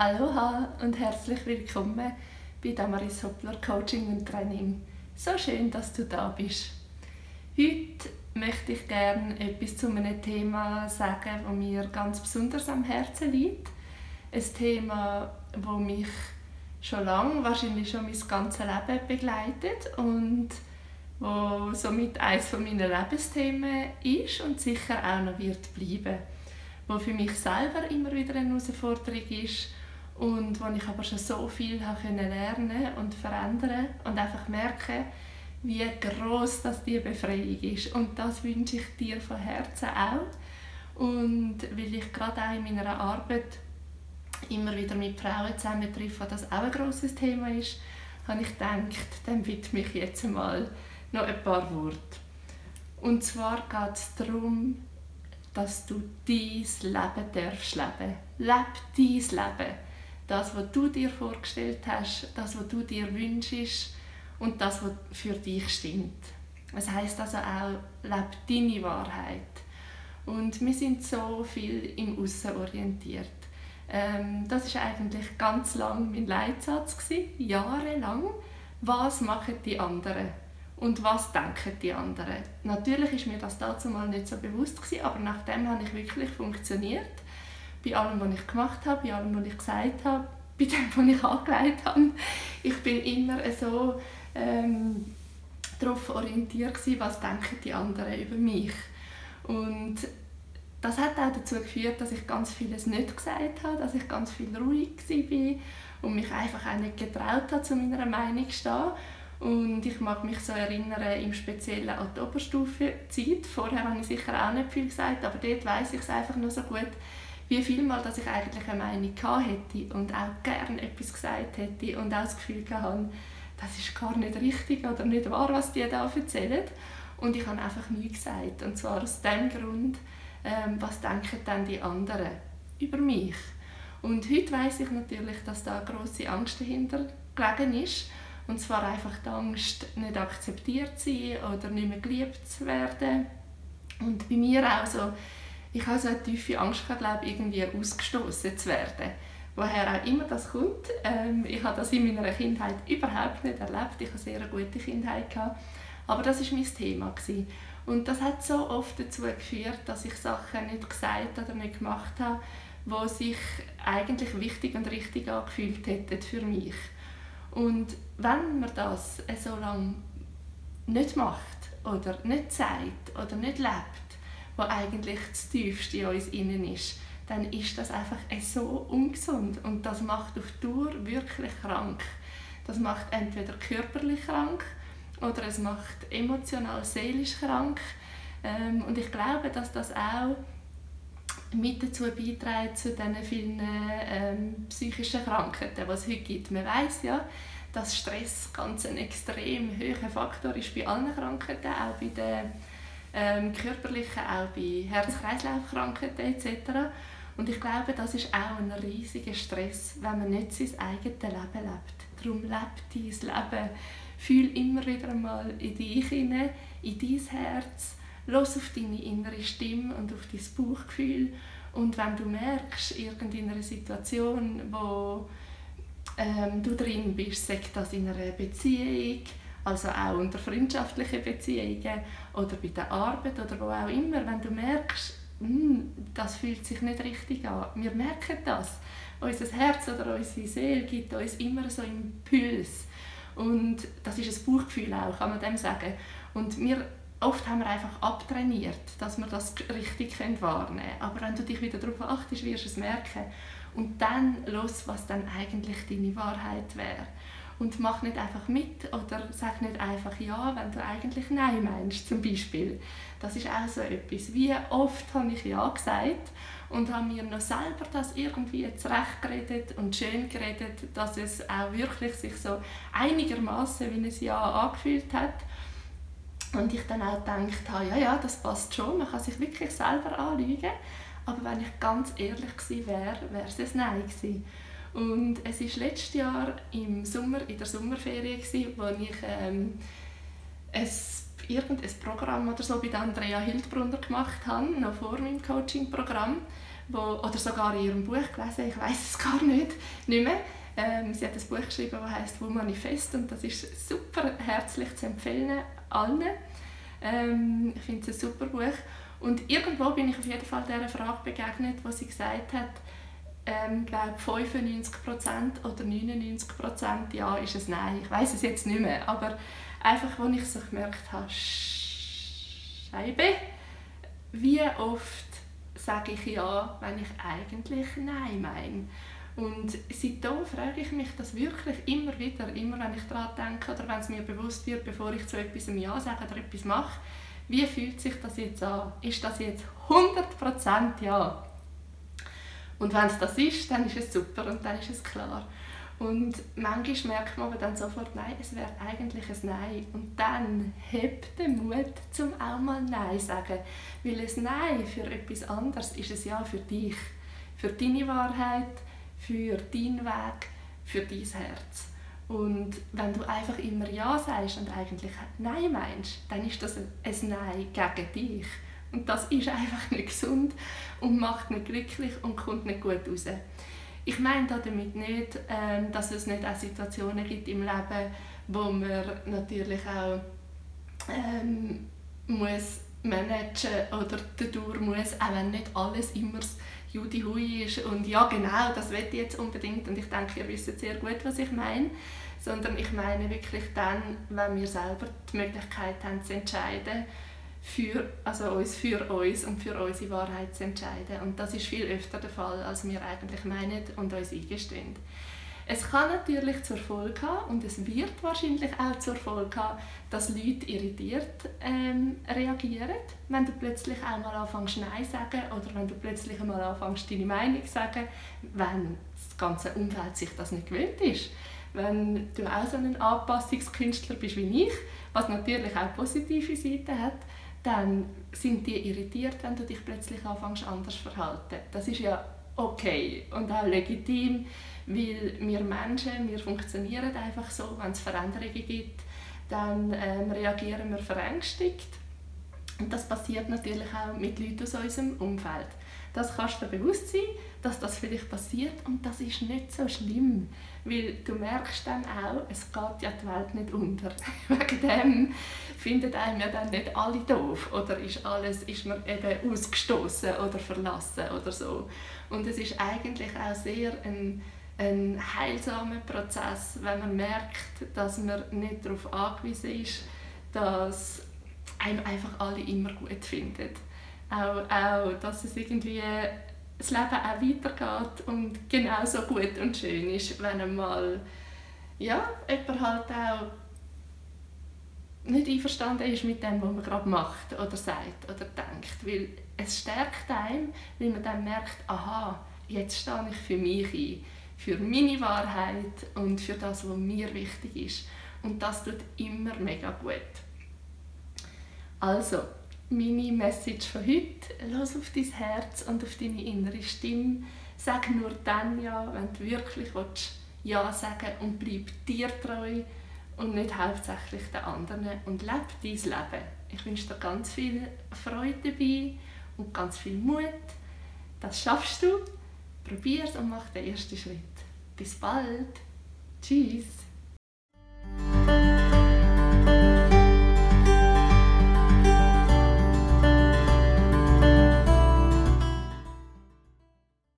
Aloha und herzlich willkommen bei Damaris Hoppler Coaching und Training. So schön, dass du da bist. Heute möchte ich gerne etwas zu einem Thema sagen, das mir ganz besonders am Herzen liegt. Ein Thema, das mich schon lange, wahrscheinlich schon mein ganzes Leben begleitet und wo somit eines meiner Lebensthemen ist und sicher auch noch wird bleiben. Wo für mich selber immer wieder eine Herausforderung ist und wo ich aber schon so viel habe lernen und verändern und einfach merken, wie groß das die Befreiung ist. Und das wünsche ich dir von Herzen auch. Und weil ich gerade auch in meiner Arbeit immer wieder mit Frauen zusammen treffe, das auch ein großes Thema ist, habe ich gedacht, dann widme ich jetzt mal noch ein paar Worte. Und zwar geht es darum, dass du dein Leben darfst leben. Leb dein Leben das, was du dir vorgestellt hast, das, was du dir wünschst und das, was für dich stimmt. Das heißt also auch, lebe deine Wahrheit. Und wir sind so viel im Aussen orientiert. Ähm, das ist eigentlich ganz lang mein Leitsatz gewesen, jahrelang. Was machen die anderen? Und was denken die anderen? Natürlich ist mir das dazu mal nicht so bewusst gewesen, aber nachdem habe ich wirklich funktioniert bei allem, was ich gemacht habe, bei allem, was ich gesagt habe, bei dem, was ich angelegt habe. Ich bin immer so ähm, darauf orientiert gewesen, was denken die anderen über mich. Und das hat auch dazu geführt, dass ich ganz vieles nicht gesagt habe, dass ich ganz viel ruhig war und mich einfach auch nicht getraut habe, zu meiner Meinung zu stehen. Und ich mag mich so erinnern, im Speziellen an die Oberstufenzeit. Vorher habe ich sicher auch nicht viel gesagt, aber dort weiß ich es einfach nur so gut, wie viel Mal, dass ich eigentlich eine Meinung hätte und auch gerne etwas gesagt hätte und auch das Gefühl hatte, das ist gar nicht richtig oder nicht wahr, was die da erzählen. Und ich habe einfach nichts gesagt. Und zwar aus dem Grund, ähm, was denken dann die anderen über mich. Und heute weiß ich natürlich, dass da eine grosse Angst dahinter gelegen ist. Und zwar einfach die Angst, nicht akzeptiert zu sein oder nicht mehr geliebt zu werden. Und bei mir auch so ich habe so eine tiefe Angst gehabt, irgendwie ausgestoßen zu werden. Woher auch immer das kommt. Ähm, ich habe das in meiner Kindheit überhaupt nicht erlebt. Ich hatte eine sehr gute Kindheit. Gehabt. Aber das war mein Thema. Gewesen. Und das hat so oft dazu geführt, dass ich Sachen nicht gesagt oder nicht gemacht habe, die sich eigentlich wichtig und richtig angefühlt hätten für mich. Und wenn man das so lange nicht macht oder nicht sagt oder nicht lebt, wo eigentlich das Tiefste in uns innen ist, dann ist das einfach so ungesund und das macht auf Tour wirklich krank. Das macht entweder körperlich krank oder es macht emotional, seelisch krank. Ähm, und ich glaube, dass das auch mit dazu beiträgt zu diesen vielen ähm, psychischen Krankheiten, die es heute gibt. Man weiß ja, dass Stress ganz ein extrem hoher Faktor ist bei allen Krankheiten, auch bei den ähm, körperlichen, auch bei Herz-Kreislauf-Krankheiten etc. Und ich glaube, das ist auch ein riesiger Stress, wenn man nicht sein eigenes Leben lebt. Darum lebt dein Leben. Fühl immer wieder einmal in dich hinein, in dein Herz. Los auf deine innere Stimme und auf dein Bauchgefühl. Und wenn du merkst, irgendeiner Situation, wo ähm, du drin bist, sagt das in einer Beziehung, also auch unter freundschaftlichen Beziehungen oder bei der Arbeit oder wo auch immer, wenn du merkst, hm, das fühlt sich nicht richtig an. Wir merken das. Unser Herz oder unsere Seele gibt uns immer so Impuls. Und das ist ein Bauchgefühl auch, kann man dem sagen. Und wir, oft haben wir einfach abtrainiert, dass wir das richtig wahrnehmen können. Aber wenn du dich wieder darauf achtest, wirst du es merken. Und dann los, was dann eigentlich deine Wahrheit wäre und mach nicht einfach mit oder sag nicht einfach ja, wenn du eigentlich nein meinst zum Beispiel. Das ist auch so etwas. Wie oft habe ich ja gesagt und habe mir noch selber das irgendwie zurechtgeredet und schön geredet, dass es auch wirklich sich so einigermaßen wie ein Ja angefühlt hat. Und ich dann auch gedacht habe, ja, ja, das passt schon, man kann sich wirklich selber anlügen. Aber wenn ich ganz ehrlich gewesen wäre, wäre es ein Nein gewesen. Und es war letztes Jahr im Sommer, in der Sommerferie, gewesen, wo ich ähm, ein, irgendein Programm oder so bei Andrea Hildbrunner gemacht habe, noch vor meinem Coaching-Programm, wo, oder sogar in ihrem Buch gelesen, ich weiß es gar nicht, nicht mehr. Ähm, sie hat ein Buch geschrieben, das heißt «Wo Manifest» und das ist super herzlich zu empfehlen allen. Ähm, ich finde es ein super Buch. Und irgendwo bin ich auf jeden Fall dieser Frage begegnet, wo sie gesagt hat, ähm, glaube 95% oder 99% ja ist es Nein. Ich weiß es jetzt nicht mehr, aber einfach, als ich so gemerkt habe, Scheibe, wie oft sage ich Ja, wenn ich eigentlich Nein meine. Und seitdem frage ich mich das wirklich immer wieder, immer wenn ich daran denke oder wenn es mir bewusst wird, bevor ich zu etwas Ja sage oder etwas mache, wie fühlt sich das jetzt an? Ist das jetzt 100% Ja? Und wenn es das ist, dann ist es super und dann ist es klar. Und manchmal merkt man aber dann sofort, nein, es wäre eigentlich ein Nein. Und dann hebt der Mut, zum auch mal Nein sagen. Weil ein Nein für etwas anderes ist es Ja für dich. Für deine Wahrheit, für deinen Weg, für dein Herz. Und wenn du einfach immer Ja sagst und eigentlich Nein meinst, dann ist das ein Nein gegen dich. Und das ist einfach nicht gesund und macht nicht glücklich und kommt nicht gut raus. Ich meine damit nicht, ähm, dass es nicht auch Situationen gibt im Leben, wo man natürlich auch ähm, muss managen oder dadurch muss, auch wenn nicht alles immer Judy Hui ist und ja genau, das will ich jetzt unbedingt und ich denke, ihr wisst sehr gut, was ich meine, sondern ich meine wirklich dann, wenn wir selber die Möglichkeit haben zu entscheiden, für, also uns für uns und für unsere Wahrheit zu entscheiden. Und das ist viel öfter der Fall, als wir eigentlich meinen und uns eingestehen. Es kann natürlich zur Folge haben und es wird wahrscheinlich auch zur Folge haben, dass Leute irritiert ähm, reagieren, wenn du plötzlich einmal anfängst Nein zu sagen oder wenn du plötzlich einmal anfängst deine Meinung zu sagen, wenn das ganze Umfeld sich das nicht gewöhnt ist. Wenn du auch so ein Anpassungskünstler bist wie ich, was natürlich auch positive Seiten hat, dann sind die irritiert, wenn du dich plötzlich anfängst anders verhalten. Das ist ja okay und auch legitim, weil wir Menschen, wir funktionieren einfach so, wenn es Veränderungen gibt, dann ähm, reagieren wir verängstigt. Und das passiert natürlich auch mit Leuten aus unserem Umfeld. Das kannst du dir bewusst sein, dass das vielleicht passiert und das ist nicht so schlimm, weil du merkst dann auch, es geht ja die Welt nicht unter. Wegen dem finden einem ja dann nicht alle doof oder ist, alles, ist man eben ausgestoßen oder verlassen oder so. Und es ist eigentlich auch sehr ein, ein heilsamer Prozess, wenn man merkt, dass man nicht darauf angewiesen ist, dass einem einfach alle immer gut finden. Auch, auch dass es irgendwie das Leben auch weitergeht und genauso gut und schön ist, wenn einmal ja, jemand halt auch nicht einverstanden ist mit dem, was man gerade macht oder sagt oder denkt. Weil es stärkt einem, weil man dann merkt, aha, jetzt stehe ich für mich ein, für meine Wahrheit und für das, was mir wichtig ist. Und das tut immer mega gut. Also, meine Message von heute, los auf dein Herz und auf deine innere Stimme. Sag nur dann Ja, wenn du wirklich willst, Ja sagen und bleib dir treu und nicht hauptsächlich den anderen und lebe dein Leben. Ich wünsche dir ganz viel Freude dabei und ganz viel Mut. Das schaffst du. Probier es und mach den ersten Schritt. Bis bald. Tschüss.